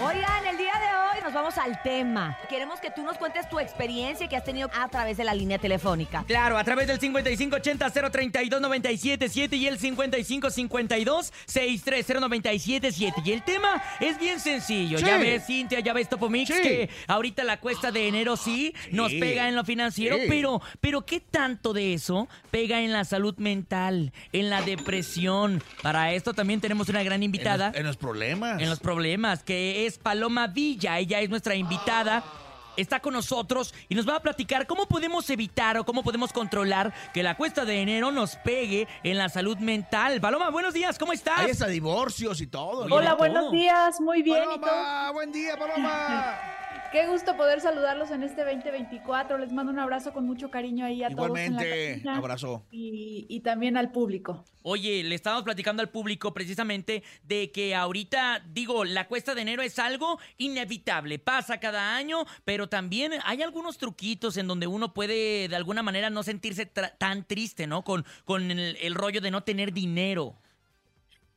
Oigan, el día nos vamos al tema. Queremos que tú nos cuentes tu experiencia que has tenido a través de la línea telefónica. Claro, a través del 5580-032-977 y el 5552-630977. Y el tema es bien sencillo. Sí. Ya ves, Cintia, ya ves, Topomix, Sí. que ahorita la cuesta de enero sí, nos pega en lo financiero, Sí. pero, pero ¿qué tanto de eso pega en la salud mental, en la depresión? Para esto también tenemos una gran invitada. En los, en los problemas. en los problemas, que es Paloma Villa. Ella es nuestra invitada. Está con nosotros y nos va a platicar cómo podemos evitar o cómo podemos controlar que la cuesta de enero nos pegue en la salud mental. Paloma, buenos días, ¿cómo estás? Hay hasta divorcios y todo. Hola, todo. buenos días, muy bien. ¿y todo? Paloma, buen día, Paloma. Qué gusto poder saludarlos en este 2024. Les mando un abrazo con mucho cariño ahí a todos en la Igualmente, abrazo. y, y también al público. Oye, le estábamos platicando al público precisamente de que ahorita, digo, la cuesta de enero es algo inevitable, pasa cada año, pero también hay algunos truquitos en donde uno puede de alguna manera no sentirse tra- tan triste, ¿no? Con, con el- el rollo de no tener dinero.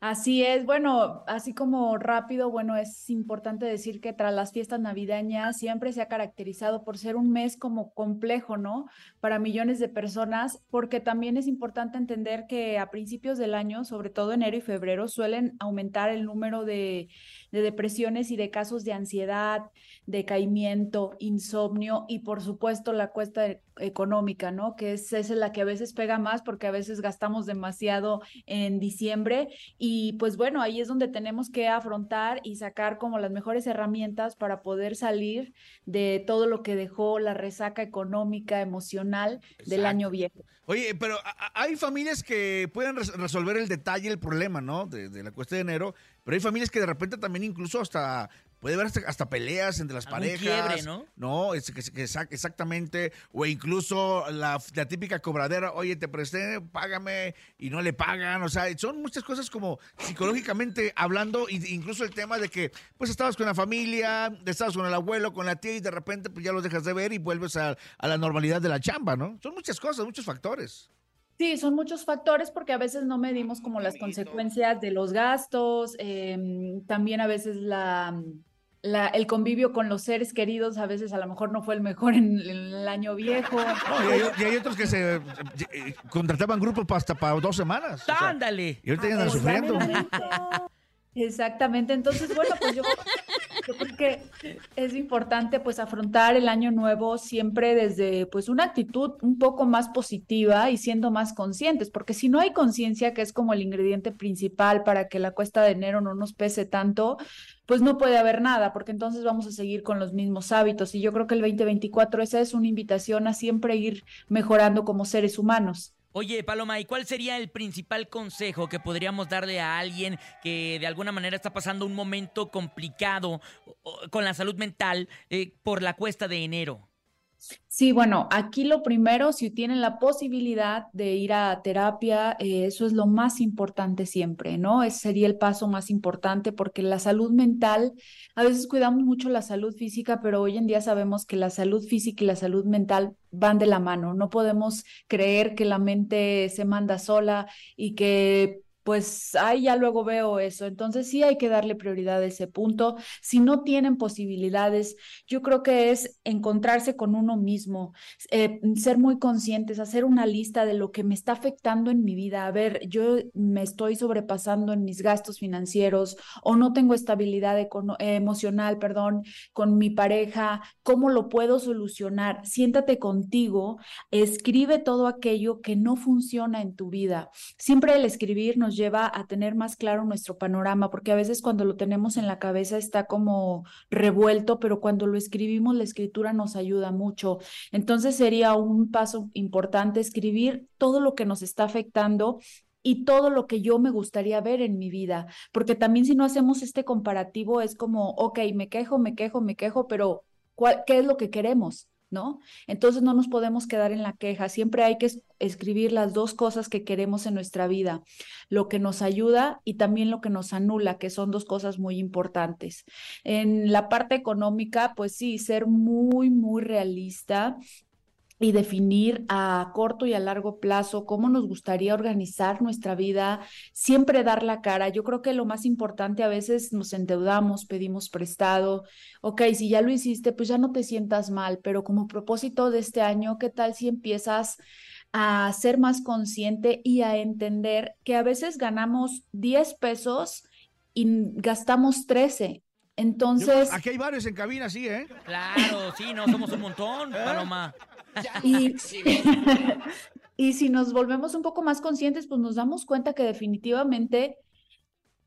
Así es, bueno, así como rápido, bueno, es importante decir que tras las fiestas navideñas siempre se ha caracterizado por ser un mes como complejo, ¿no? Para millones de personas, porque también es importante entender que a principios del año, sobre todo enero y febrero, suelen aumentar el número de, de depresiones y de casos de ansiedad, decaimiento, insomnio y por supuesto la cuesta e- económica, ¿no? Que es, esa es la que a veces pega más porque a veces gastamos demasiado en diciembre y pues bueno, ahí es donde tenemos que afrontar y sacar como las mejores herramientas para poder salir de todo lo que dejó la resaca económica, emocional del año viejo. Oye, pero hay familias que pueden res- resolver el detalle, el problema, ¿no? De, de la cuesta de enero, pero hay familias que de repente también incluso hasta puede haber hasta, hasta peleas entre las Algún parejas. quiebre, ¿no? No, es que, que exac- exactamente. O incluso la, la típica cobradera, oye, te presté, págame, y no le pagan. O sea, son muchas cosas como psicológicamente hablando, incluso el tema de que, pues, estabas con la familia, estabas con el abuelo, con la tía, y de repente, pues, ya los dejas de ver y vuelves a, a la normalidad de la chamba, ¿no? Son muchas cosas, muchos factores. Sí, son muchos factores porque a veces no medimos como las consecuencias de los gastos, em, también a veces la, la- el convivio con los seres queridos, a veces a lo mejor no fue el mejor en, en el año viejo. No, y, hay, y hay otros que se eh, eh, contrataban grupos pa- hasta para dos semanas. o sea, ¡Ándale! y ahorita ya andan sufriendo. Exactamente, entonces bueno, pues yo, yo creo que es importante pues afrontar el año nuevo siempre desde pues una actitud un poco más positiva y siendo más conscientes, porque si no hay conciencia, que es como el ingrediente principal para que la cuesta de enero no nos pese tanto, pues no puede haber nada, porque entonces vamos a seguir con los mismos hábitos y yo creo que el 2024 esa es una invitación a siempre ir mejorando como seres humanos. Oye, Paloma, ¿y cuál sería el principal consejo que podríamos darle a alguien que de alguna manera está pasando un momento complicado con la salud mental eh, por la cuesta de enero? Sí, bueno, aquí lo primero, si tienen la posibilidad de ir a terapia, eh, eso es lo más importante siempre, ¿no? Ese sería el paso más importante porque la salud mental, a veces cuidamos mucho la salud física, pero hoy en día sabemos que la salud física y la salud mental van de la mano. No podemos creer que la mente se manda sola y que pues ahí ya luego veo eso. Entonces sí hay que darle prioridad a ese punto. Si no tienen posibilidades, yo creo que es encontrarse con uno mismo, eh, ser muy conscientes, hacer una lista de lo que me está afectando en mi vida. A ver, yo me estoy sobrepasando en mis gastos financieros o no tengo estabilidad emocional, perdón, con mi pareja. ¿Cómo lo puedo solucionar? Siéntate contigo, escribe todo aquello que no funciona en tu vida. Siempre el escribir nos lleva a tener más claro nuestro panorama, porque a veces cuando lo tenemos en la cabeza está como revuelto, pero cuando lo escribimos, la escritura nos ayuda mucho. Entonces sería un paso importante escribir todo lo que nos está afectando y todo lo que yo me gustaría ver en mi vida, porque también si no hacemos este comparativo es como, ok, me quejo, me quejo, me quejo, pero ¿cuál, ¿qué es lo que queremos? ¿No? Entonces no nos podemos quedar en la queja, siempre hay que es- escribir las dos cosas que queremos en nuestra vida, lo que nos ayuda y también lo que nos anula, que son dos cosas muy importantes. En la parte económica, pues sí, ser muy, muy realista y definir a corto y a largo plazo cómo nos gustaría organizar nuestra vida, siempre dar la cara. Yo creo que lo más importante a veces nos endeudamos, pedimos prestado, ok, si ya lo hiciste, pues ya no te sientas mal, pero como propósito de este año, ¿qué tal si empiezas a ser más consciente y a entender que a veces ganamos 10 pesos y gastamos 13? Entonces... aquí hay varios en cabina, sí, ¿eh? Claro, sí, no, somos un montón, Paloma. Y, y si nos volvemos un poco más conscientes, pues nos damos cuenta que definitivamente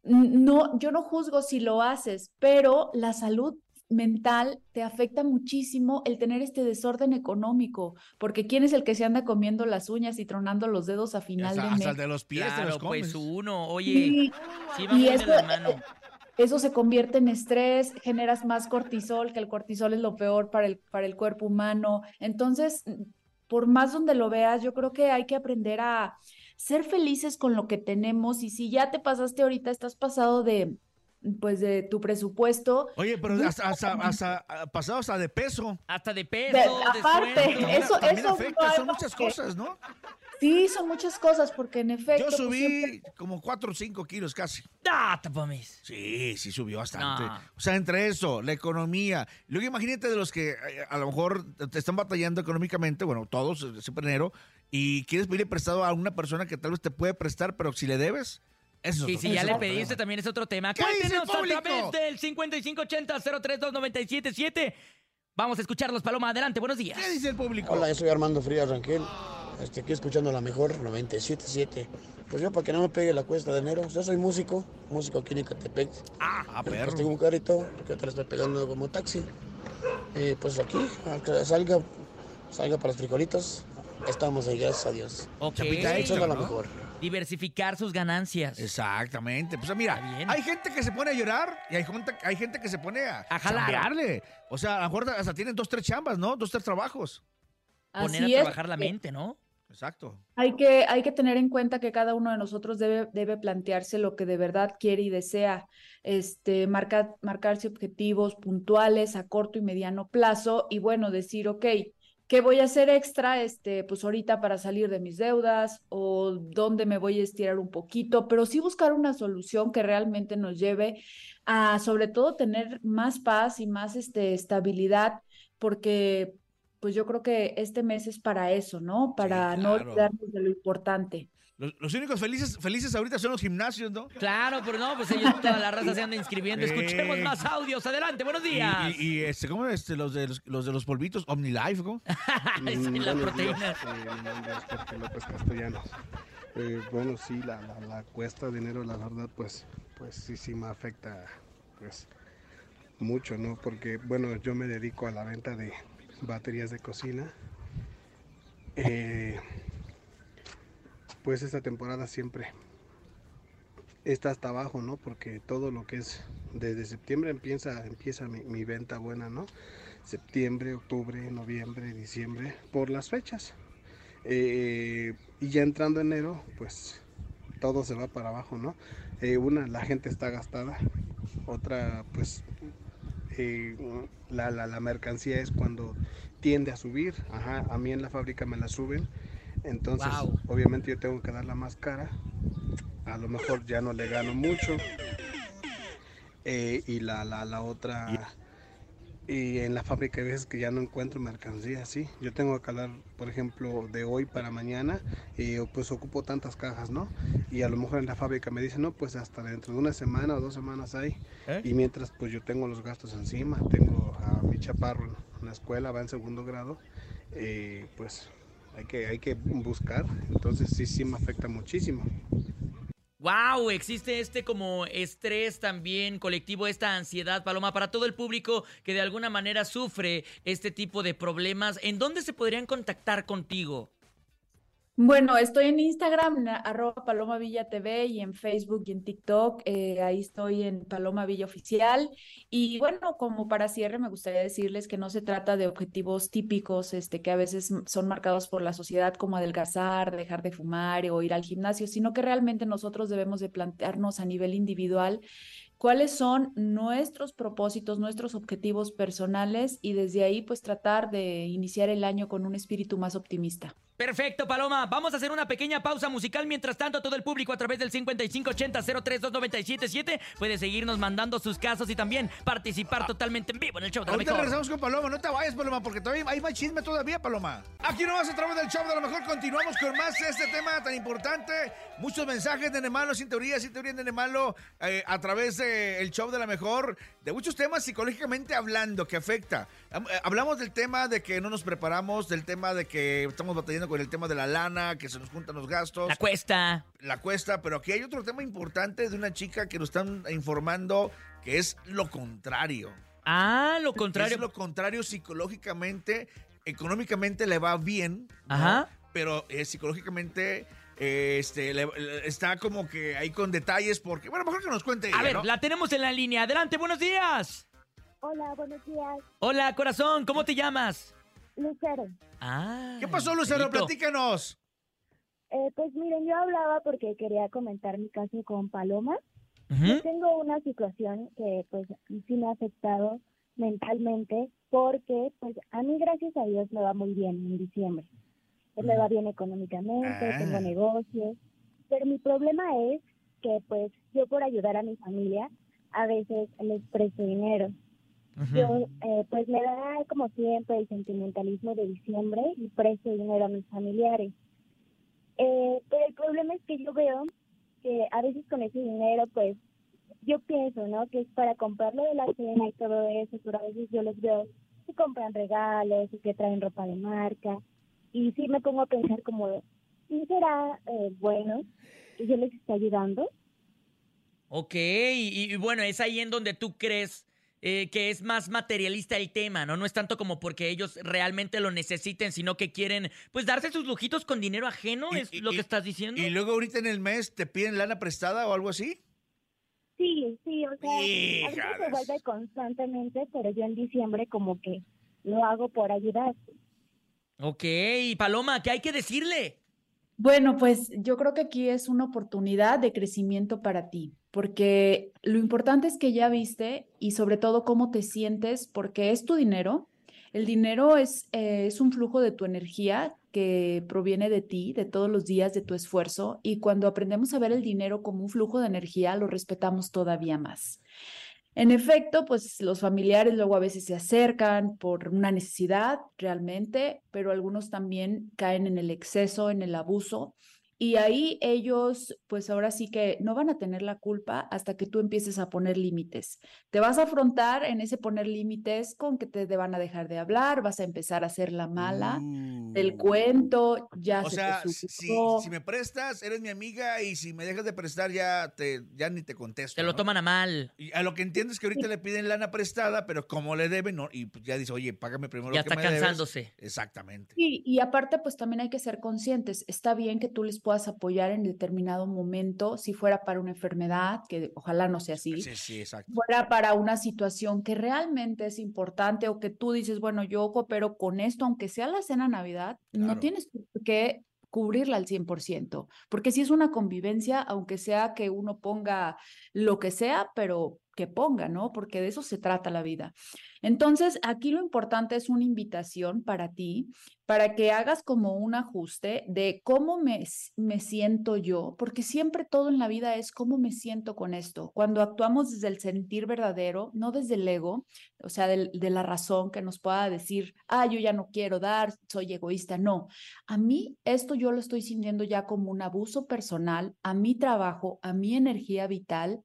no, yo no juzgo si lo haces, pero la salud mental te afecta muchísimo el tener este desorden económico, porque ¿quién es el que se anda comiendo las uñas y tronando los dedos a final de mes? el de los pies claro, los pues uno, oye, y, sí y eso, eh, eso se convierte en estrés, generas más cortisol, que el cortisol es lo peor para el, para el cuerpo humano. Entonces, por más donde lo veas, yo creo que hay que aprender a ser felices con lo que tenemos y si ya te pasaste ahorita, estás pasado de pues de tu presupuesto. Oye, pero hasta, hasta, pasado hasta de peso. Hasta de peso. aparte, eso, eso afecta, son muchas cosas, ¿no? Sí, son muchas cosas, porque en efecto. Yo pues, subí como 4 o 5 kilos casi. ¡Ah, tapamis! Sí, sí subió bastante. O sea, entre eso, la economía. Luego imagínate de los que eh, a lo mejor te están batallando económicamente, bueno, todos, eh, siempre enero, y quieres pedirle prestado a una persona que tal vez te puede prestar, pero si le debes. Eso sí, si ya le pediste, también es otro tema. Cuéntenos a través del 5580-032977. Vamos a escucharlos, Paloma. Adelante, buenos días. ¿Qué dice el público? Hola, yo soy Armando Frías Rangel. Este, aquí escuchando la mejor 97.7. Pues yo, para que no me pegue la cuesta de enero, yo soy músico, músico aquí en Icatepec. Ah, a perro. Pues tengo un carrito, que lo estoy pegando como taxi. Y pues aquí, salga, salga para los frijolitos, estamos ahí, gracias a Dios. Ok. Eso es lo mejor. Diversificar sus ganancias. Exactamente. Pues mira, hay gente que se pone a llorar y hay gente, hay gente que se pone a, a jalarle. O sea, a lo mejor hasta tienen dos, tres chambas, ¿no? Dos, tres trabajos. Poner a trabajar la mente, ¿no? Exacto. Hay que, hay que tener en cuenta que cada uno de nosotros debe, debe plantearse lo que de verdad quiere y desea, este, marcar, marcarse objetivos puntuales a corto y mediano plazo y bueno, decir, ok, ¿qué voy a hacer extra? Este, pues ahorita para salir de mis deudas o dónde me voy a estirar un poquito, pero sí buscar una solución que realmente nos lleve a sobre todo tener más paz y más este, estabilidad, porque pues yo creo que este mes es para eso, ¿no? Para no olvidarnos de lo importante. Los, únicos felices, felices ahorita son los gimnasios, ¿no? Claro, pero no, pues ellos toda la raza se anda inscribiendo. Escuchemos más audios. Adelante, buenos días. Y, este, ¿cómo este, los de los, de los polvitos OmniLife, ¿no? sí, la proteína. Eh, Jorge López Castellanos. Eh, bueno, sí, la, la, cuesta de dinero, la verdad, pues, pues sí, sí me afecta, pues, mucho, ¿no? Porque, bueno, yo me dedico a la venta de, baterías de cocina. Eh, pues esta temporada siempre está hasta abajo, ¿no? Porque todo lo que es desde septiembre empieza, empieza mi, venta buena, ¿no? Septiembre, octubre, noviembre, diciembre, por las fechas. Eh, y ya entrando enero, pues todo se va para abajo, ¿no? Eh, una, la gente está gastada, otra, pues eh, la, la, mercancía es cuando tiende a subir. Ajá, a mí en la fábrica me la suben. Entonces, obviamente yo tengo que darla más cara. A lo mejor ya no le gano mucho. Eh, y la, la, la otra y en la fábrica hay veces que ya no encuentro mercancía, sí. Yo tengo que calar, por ejemplo, de hoy para mañana y pues ocupo tantas cajas, ¿no? Y a lo mejor en la fábrica me dicen, no, pues hasta dentro de una semana o dos semanas hay. ¿Eh? Y mientras pues yo tengo los gastos encima, tengo a mi chaparro en la escuela, va en segundo grado, eh, pues hay que, hay que buscar. Entonces sí, sí me afecta muchísimo. Wow, existe este como estrés también colectivo, esta ansiedad, Paloma, para todo el público que de alguna manera sufre este tipo de problemas. ¿En dónde se podrían contactar contigo? Bueno, estoy en Instagram, arroba Paloma Villa TV y en Facebook y en TikTok. Eh, ahí estoy en Paloma Villa Oficial. Y bueno, como para cierre, me gustaría decirles que no se trata de objetivos típicos, este, que a veces son marcados por la sociedad como adelgazar, dejar de fumar o ir al gimnasio, sino que realmente nosotros debemos de plantearnos a nivel individual cuáles son nuestros propósitos, nuestros objetivos personales y desde ahí pues tratar de iniciar el año con un espíritu más optimista. Perfecto, Paloma. Vamos a hacer una pequeña pausa musical. Mientras tanto, todo el público a través del 5580-032977 puede seguirnos mandando sus casos y también participar totalmente en vivo en el show de la mejor. regresamos con Paloma. No te vayas, Paloma, porque todavía hay más chisme todavía, Paloma. Aquí nomás a través del show de lo mejor continuamos con más este tema tan importante. Muchos mensajes de Nemalo, sin teoría, sin teoría de Nemalo, eh, a través del show de la mejor, de muchos temas psicológicamente hablando que afecta. Eh, Hablamos del tema de que no nos preparamos, del tema de que estamos batallando con el tema de la lana, que se nos juntan los gastos La cuesta. la cuesta, pero aquí hay otro tema importante de una chica que nos están informando que es lo contrario. Ah, lo contrario. Es lo contrario psicológicamente, económicamente le va bien, ¿no? Ajá. Pero eh, psicológicamente eh, este, le- le- está como que ahí con detalles porque, bueno, mejor que nos cuente ella, A ver, ¿no? la tenemos en la línea. Adelante, buenos días. Hola, buenos días. Hola, corazón, ¿cómo te llamas? Lucero. Ah. ¿Qué pasó, Lucero? Platícanos. Eh, pues miren, yo hablaba porque quería comentar mi caso con Paloma. Yo tengo una situación que pues sí me ha afectado mentalmente porque pues a mí gracias a Dios me va muy bien en diciembre. Pues, me va bien económicamente, Ah. tengo negocios, pero mi problema es que pues yo por ayudar a mi familia a veces les presto dinero. Ujú. Yo, eh, pues me da como siempre el sentimentalismo de diciembre y presto dinero a mis familiares. Eh, pero el problema es que yo veo que a veces con ese dinero, pues yo pienso, ¿no? Que es para comprarlo de la cena y todo eso, pero a veces yo los veo que compran regalos y que traen ropa de marca. Y sí me pongo a pensar como, ¿sí será eh, bueno que yo les esté ayudando? Ok, y, y bueno, es ahí en donde tú crees eh, que es más materialista el tema, ¿no? No es tanto como porque ellos realmente lo necesiten, sino que quieren, pues, darse sus lujitos con dinero ajeno, Y- es y- lo y- que estás diciendo. Y luego ahorita en el mes te piden lana prestada o algo así. Sí, sí, o sea, a veces Híjales. se vuelve constantemente, pero yo en diciembre como que lo hago por ayudar. Ok, Paloma, ¿qué hay que decirle? Bueno, pues yo creo que aquí es una oportunidad de crecimiento para ti, porque lo importante es que ya viste y sobre todo cómo te sientes, porque es tu dinero. El dinero es, eh, es un flujo de tu energía que proviene de ti, de todos los días, de tu esfuerzo, y cuando aprendemos a ver el dinero como un flujo de energía, lo respetamos todavía más. En efecto, pues los familiares luego a veces se acercan por una necesidad realmente, pero algunos también caen en el exceso, en el abuso. Y ahí ellos, pues ahora sí que no van a tener la culpa hasta que tú empieces a poner límites. Te vas a afrontar en ese poner límites con que te van a dejar de hablar, vas a empezar a hacer la mala del Uh. cuento, ya O se sea, te si, si me prestas, eres mi amiga y si me dejas de prestar ya te ya ni te contesto. Te lo ¿no? toman a mal. Y a lo que entiendo es que ahorita le piden lana prestada, pero como le deben, no, y pues ya dice, oye, págame primero Ya lo que está me debes. cansándose. Exactamente. Sí, y aparte, pues también hay que ser conscientes. Está bien que tú les puedas apoyar en determinado momento, si fuera para una enfermedad, que ojalá no sea así, Sí, sí, exacto. fuera para una situación que realmente es importante o que tú dices, bueno, yo coopero con esto, aunque sea la cena Navidad, no tienes que cubrirla al 100%, porque si es una convivencia, aunque sea que uno ponga lo que sea, pero que ponga, ¿no? Porque de eso se trata la vida. Entonces, aquí lo importante es una invitación para ti, para que hagas como un ajuste de cómo me, me siento yo, porque siempre todo en la vida es cómo me siento con esto. Cuando actuamos desde el sentir verdadero, no desde el ego, o sea, del- de, la razón que nos pueda decir, ah, yo ya no quiero dar, soy egoísta. No, a mí esto yo lo estoy sintiendo ya como un abuso personal a mi trabajo, a mi energía vital,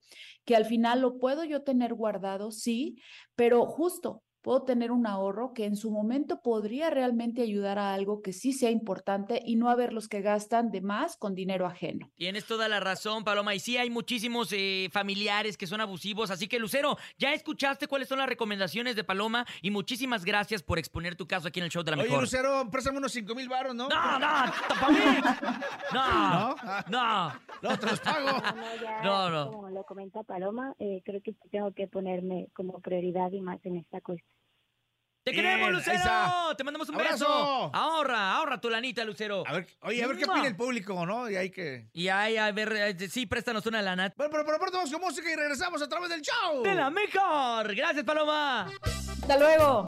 que al final lo puedo yo tener guardado, sí, pero justo puedo tener un ahorro que en su momento podría realmente ayudar a algo que sí sea importante y no a ver los que gastan de más con dinero ajeno. Tienes toda la razón, Paloma. Y sí, hay muchísimos eh, familiares que son abusivos. Así que, Lucero, ya escuchaste cuáles son las recomendaciones de Paloma. Y muchísimas gracias por exponer tu caso aquí en el show de la Oye, mejor. Lucero, préstame unos 5 mil baros, ¿no? No, no, para mí. No, ¿No? No. no, te los pago. No, ya, No, no. como lo comenta Paloma, eh, creo que tengo que ponerme como prioridad y más en esta cuestión. ¡Te Bien, queremos, Lucero! Te mandamos un ¡Abrazo! beso. Ahorra, ahorra tu lanita, Lucero. A ver, oye, a ver qué opina el público, ¿no? Y hay que... Y ahí, a ver, eh, sí, préstanos una lana. Bueno, pero por pronto vamos con música y regresamos a través del show. ¡De la mejor! ¡Gracias, Paloma! Hasta luego.